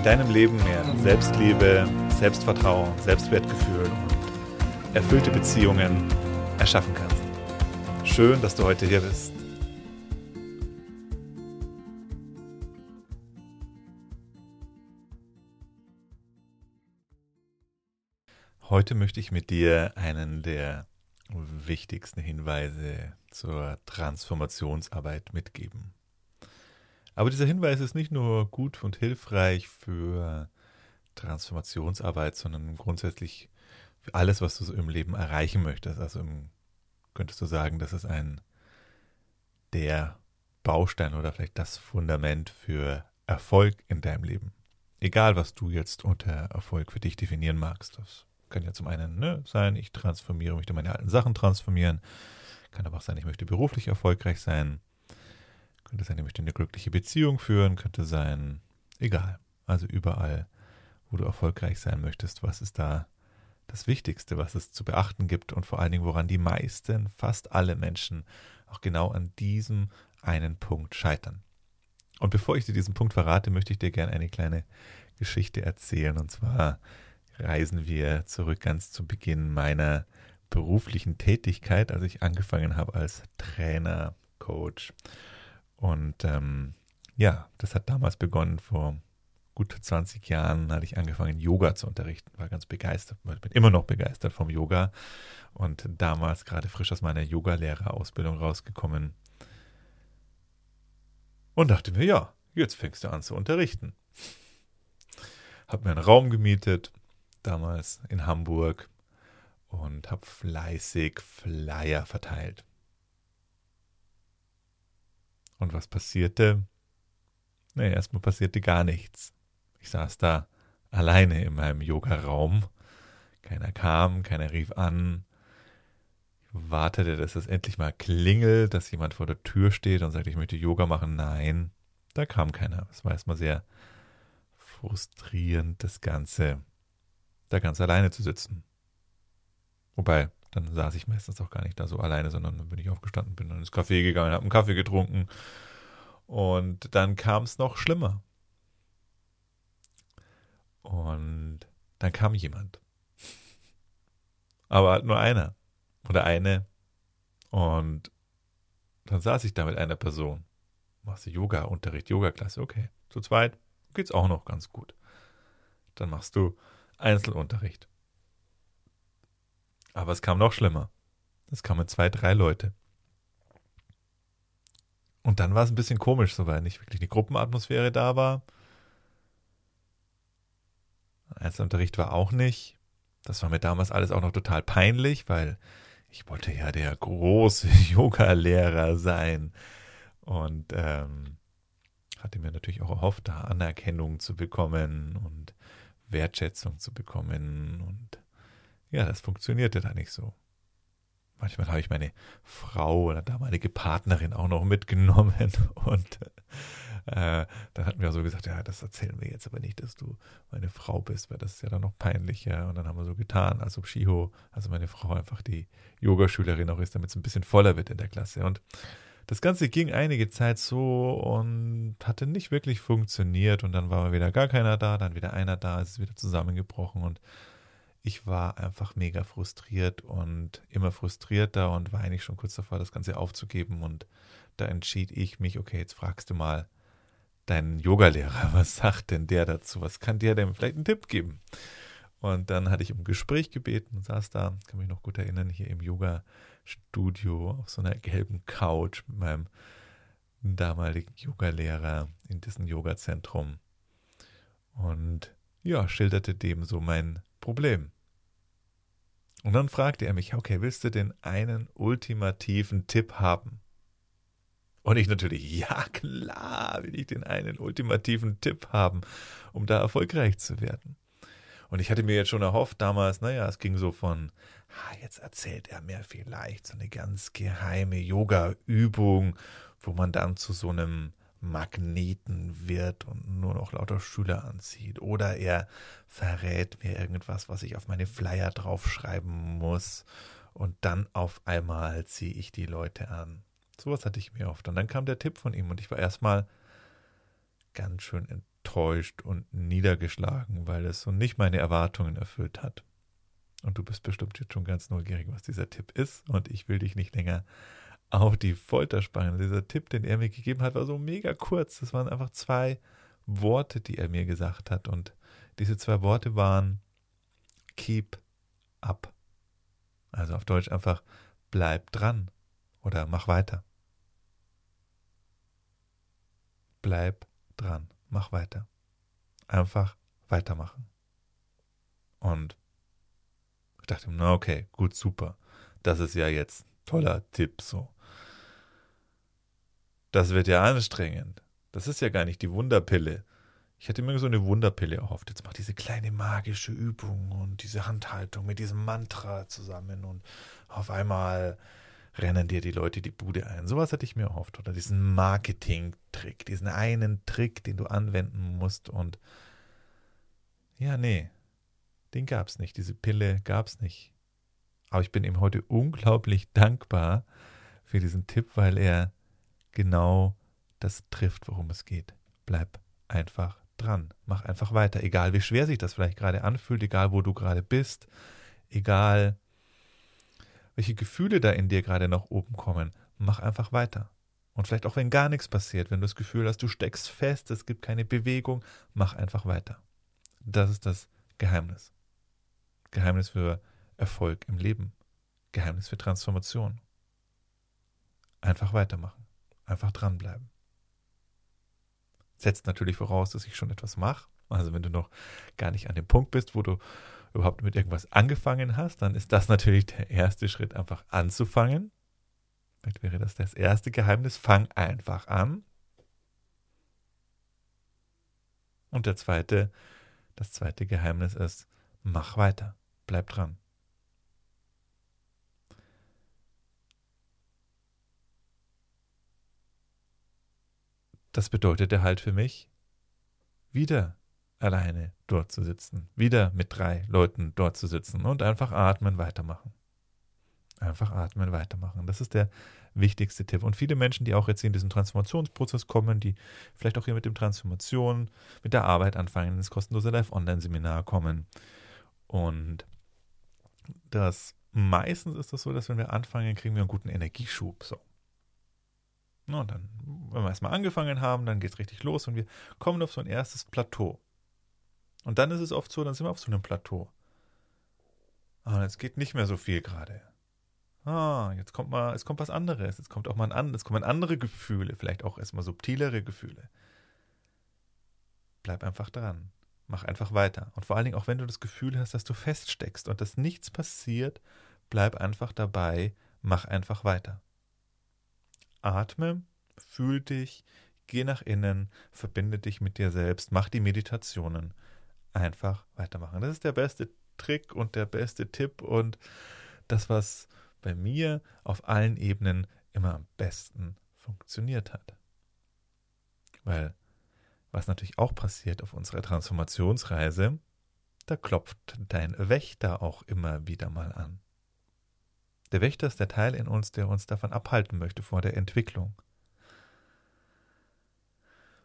in deinem Leben mehr Selbstliebe, Selbstvertrauen, Selbstwertgefühl und erfüllte Beziehungen erschaffen kannst. Schön, dass du heute hier bist. Heute möchte ich mit dir einen der wichtigsten Hinweise zur Transformationsarbeit mitgeben. Aber dieser Hinweis ist nicht nur gut und hilfreich für Transformationsarbeit, sondern grundsätzlich für alles, was du so im Leben erreichen möchtest. Also im, könntest du sagen, das ist ein der Baustein oder vielleicht das Fundament für Erfolg in deinem Leben. Egal, was du jetzt unter Erfolg für dich definieren magst. Das kann ja zum einen ne, sein, ich transformiere, möchte meine alten Sachen transformieren. Kann aber auch sein, ich möchte beruflich erfolgreich sein. Könnte sein, ich möchte eine glückliche Beziehung führen, könnte sein, egal. Also überall, wo du erfolgreich sein möchtest, was ist da das Wichtigste, was es zu beachten gibt und vor allen Dingen, woran die meisten, fast alle Menschen auch genau an diesem einen Punkt scheitern. Und bevor ich dir diesen Punkt verrate, möchte ich dir gerne eine kleine Geschichte erzählen. Und zwar reisen wir zurück ganz zu Beginn meiner beruflichen Tätigkeit, als ich angefangen habe als Trainer, Coach und ähm, ja, das hat damals begonnen, vor gut 20 Jahren hatte ich angefangen, Yoga zu unterrichten. War ganz begeistert, bin immer noch begeistert vom Yoga. Und damals gerade frisch aus meiner Yogalehrerausbildung rausgekommen. Und dachte mir, ja, jetzt fängst du an zu unterrichten. Hab mir einen Raum gemietet, damals in Hamburg, und habe fleißig Flyer verteilt. Und was passierte? Nee, erstmal passierte gar nichts. Ich saß da alleine in meinem Yoga-Raum. Keiner kam, keiner rief an. Ich wartete, dass es endlich mal klingelt, dass jemand vor der Tür steht und sagt, ich möchte Yoga machen. Nein, da kam keiner. Es war erstmal sehr frustrierend, das Ganze da ganz alleine zu sitzen. Wobei, dann saß ich meistens auch gar nicht da so alleine, sondern dann bin ich aufgestanden, bin dann ins Café gegangen, habe einen Kaffee getrunken. Und dann kam es noch schlimmer. Und dann kam jemand. Aber halt nur einer. Oder eine. Und dann saß ich da mit einer Person. Machst du Yoga-Unterricht, Yoga-Klasse, okay. Zu zweit geht's auch noch ganz gut. Dann machst du Einzelunterricht. Aber es kam noch schlimmer. Es kamen zwei, drei Leute. Und dann war es ein bisschen komisch, so weil nicht wirklich eine Gruppenatmosphäre da war. Einzelunterricht war auch nicht. Das war mir damals alles auch noch total peinlich, weil ich wollte ja der große Yoga-Lehrer sein. Und ähm, hatte mir natürlich auch erhofft, da Anerkennung zu bekommen und Wertschätzung zu bekommen. Und ja, das funktionierte da nicht so. Manchmal habe ich meine Frau oder damalige Partnerin auch noch mitgenommen und äh, dann hatten wir so gesagt, ja, das erzählen wir jetzt aber nicht, dass du meine Frau bist, weil das ist ja dann noch peinlicher. Und dann haben wir so getan, als ob Shiho, also meine Frau, einfach die Yogaschülerin auch ist, damit es ein bisschen voller wird in der Klasse. Und das Ganze ging einige Zeit so und hatte nicht wirklich funktioniert. Und dann war wieder gar keiner da, dann wieder einer da, es ist wieder zusammengebrochen und ich war einfach mega frustriert und immer frustrierter und war eigentlich schon kurz davor, das Ganze aufzugeben. Und da entschied ich mich, okay, jetzt fragst du mal deinen Yogalehrer, was sagt denn der dazu? Was kann der denn vielleicht einen Tipp geben? Und dann hatte ich um Gespräch gebeten und saß da, kann mich noch gut erinnern, hier im Yoga-Studio auf so einer gelben Couch mit meinem damaligen Yogalehrer in diesem Yoga-Zentrum. Und ja, schilderte dem so mein Problem. Und dann fragte er mich, okay, willst du den einen ultimativen Tipp haben? Und ich natürlich, ja klar, will ich den einen ultimativen Tipp haben, um da erfolgreich zu werden. Und ich hatte mir jetzt schon erhofft damals, naja, es ging so von, ah, jetzt erzählt er mir vielleicht so eine ganz geheime Yoga-Übung, wo man dann zu so einem Magneten wird und nur noch lauter Schüler anzieht. Oder er verrät mir irgendwas, was ich auf meine Flyer draufschreiben muss. Und dann auf einmal ziehe ich die Leute an. Sowas hatte ich mir oft. Und dann kam der Tipp von ihm und ich war erstmal ganz schön enttäuscht und niedergeschlagen, weil es so nicht meine Erwartungen erfüllt hat. Und du bist bestimmt jetzt schon ganz neugierig, was dieser Tipp ist. Und ich will dich nicht länger auf die Folter spannen. Dieser Tipp, den er mir gegeben hat, war so mega kurz. Das waren einfach zwei Worte, die er mir gesagt hat. Und diese zwei Worte waren keep up. Also auf Deutsch einfach bleib dran oder mach weiter. Bleib dran, mach weiter. Einfach weitermachen. Und ich dachte, na okay, gut, super. Das ist ja jetzt toller Tipp so das wird ja anstrengend. Das ist ja gar nicht die Wunderpille. Ich hätte mir so eine Wunderpille erhofft. Jetzt mach diese kleine magische Übung und diese Handhaltung mit diesem Mantra zusammen und auf einmal rennen dir die Leute die Bude ein. Sowas hätte ich mir erhofft. Oder diesen Marketing-Trick, diesen einen Trick, den du anwenden musst und ja, nee, den gab's nicht. Diese Pille gab's nicht. Aber ich bin ihm heute unglaublich dankbar für diesen Tipp, weil er genau das trifft, worum es geht. Bleib einfach dran. Mach einfach weiter. Egal wie schwer sich das vielleicht gerade anfühlt, egal wo du gerade bist, egal welche Gefühle da in dir gerade nach oben kommen, mach einfach weiter. Und vielleicht auch wenn gar nichts passiert, wenn du das Gefühl hast, du steckst fest, es gibt keine Bewegung, mach einfach weiter. Das ist das Geheimnis. Geheimnis für Erfolg im Leben. Geheimnis für Transformation. Einfach weitermachen. Einfach dranbleiben. Setzt natürlich voraus, dass ich schon etwas mache. Also wenn du noch gar nicht an dem Punkt bist, wo du überhaupt mit irgendwas angefangen hast, dann ist das natürlich der erste Schritt, einfach anzufangen. Vielleicht wäre das das erste Geheimnis. Fang einfach an. Und der zweite, das zweite Geheimnis ist, mach weiter, bleib dran. Das bedeutete halt für mich, wieder alleine dort zu sitzen, wieder mit drei Leuten dort zu sitzen und einfach atmen, weitermachen. Einfach atmen, weitermachen. Das ist der wichtigste Tipp. Und viele Menschen, die auch jetzt in diesen Transformationsprozess kommen, die vielleicht auch hier mit dem Transformation, mit der Arbeit anfangen, ins kostenlose Live-Online-Seminar kommen. Und das meistens ist das so, dass wenn wir anfangen, kriegen wir einen guten Energieschub. So. Na, dann, wenn wir erstmal angefangen haben, dann geht es richtig los und wir kommen auf so ein erstes Plateau. Und dann ist es oft so, dann sind wir auf so einem Plateau. Ah, jetzt geht nicht mehr so viel gerade. Ah, jetzt kommt mal, es kommt was anderes. Jetzt kommt auch mal ein, es kommen andere Gefühle, vielleicht auch erstmal subtilere Gefühle. Bleib einfach dran. Mach einfach weiter. Und vor allen Dingen auch wenn du das Gefühl hast, dass du feststeckst und dass nichts passiert, bleib einfach dabei, mach einfach weiter. Atme, fühl dich, geh nach innen, verbinde dich mit dir selbst, mach die Meditationen. Einfach weitermachen. Das ist der beste Trick und der beste Tipp und das, was bei mir auf allen Ebenen immer am besten funktioniert hat. Weil, was natürlich auch passiert auf unserer Transformationsreise, da klopft dein Wächter auch immer wieder mal an. Der Wächter ist der Teil in uns, der uns davon abhalten möchte vor der Entwicklung.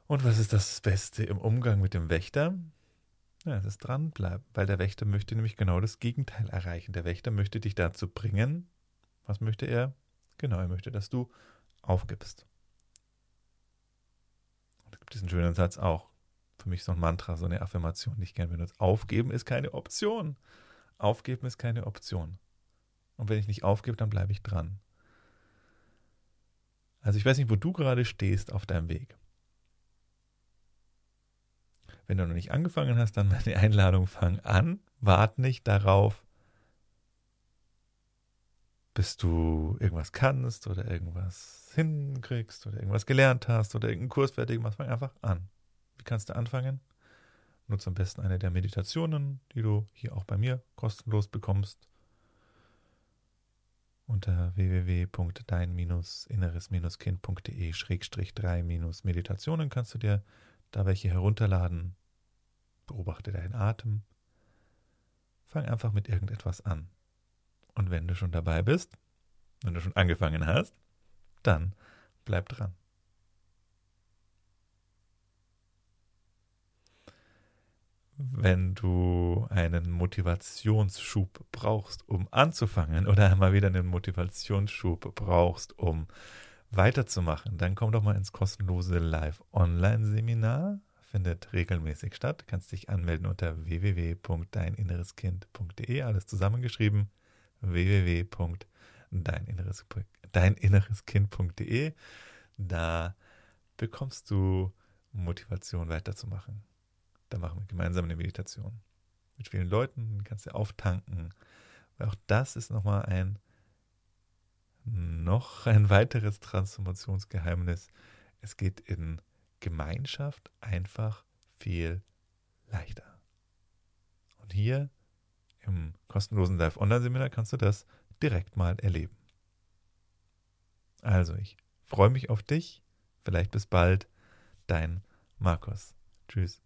Und was ist das Beste im Umgang mit dem Wächter? Ja, es ist dranbleiben, weil der Wächter möchte nämlich genau das Gegenteil erreichen. Der Wächter möchte dich dazu bringen. Was möchte er? Genau, er möchte, dass du aufgibst. Und es gibt diesen schönen Satz auch. Für mich so ein Mantra, so eine Affirmation, die ich gerne benutze. Aufgeben ist keine Option. Aufgeben ist keine Option. Und wenn ich nicht aufgebe, dann bleibe ich dran. Also ich weiß nicht, wo du gerade stehst auf deinem Weg. Wenn du noch nicht angefangen hast, dann meine Einladung, fang an, wart nicht darauf, bis du irgendwas kannst oder irgendwas hinkriegst oder irgendwas gelernt hast oder irgendeinen Kurs fertig machst. Fang einfach an. Wie kannst du anfangen? nutze am besten eine der Meditationen, die du hier auch bei mir kostenlos bekommst. Unter www.dein-inneres-kind.de-3-meditationen kannst du dir da welche herunterladen. Beobachte deinen Atem. Fang einfach mit irgendetwas an. Und wenn du schon dabei bist, wenn du schon angefangen hast, dann bleib dran. Wenn du einen Motivationsschub brauchst, um anzufangen oder einmal wieder einen Motivationsschub brauchst, um weiterzumachen, dann komm doch mal ins kostenlose Live-Online-Seminar. Findet regelmäßig statt. Du kannst dich anmelden unter www.deininnereskind.de. Alles zusammengeschrieben. www.deininnereskind.de. Da bekommst du Motivation weiterzumachen. Da machen wir gemeinsam eine Meditation. Mit vielen Leuten kannst du auftanken. Weil auch das ist nochmal ein noch ein weiteres Transformationsgeheimnis. Es geht in Gemeinschaft einfach viel leichter. Und hier im kostenlosen Live-Online-Seminar kannst du das direkt mal erleben. Also, ich freue mich auf dich. Vielleicht bis bald. Dein Markus. Tschüss.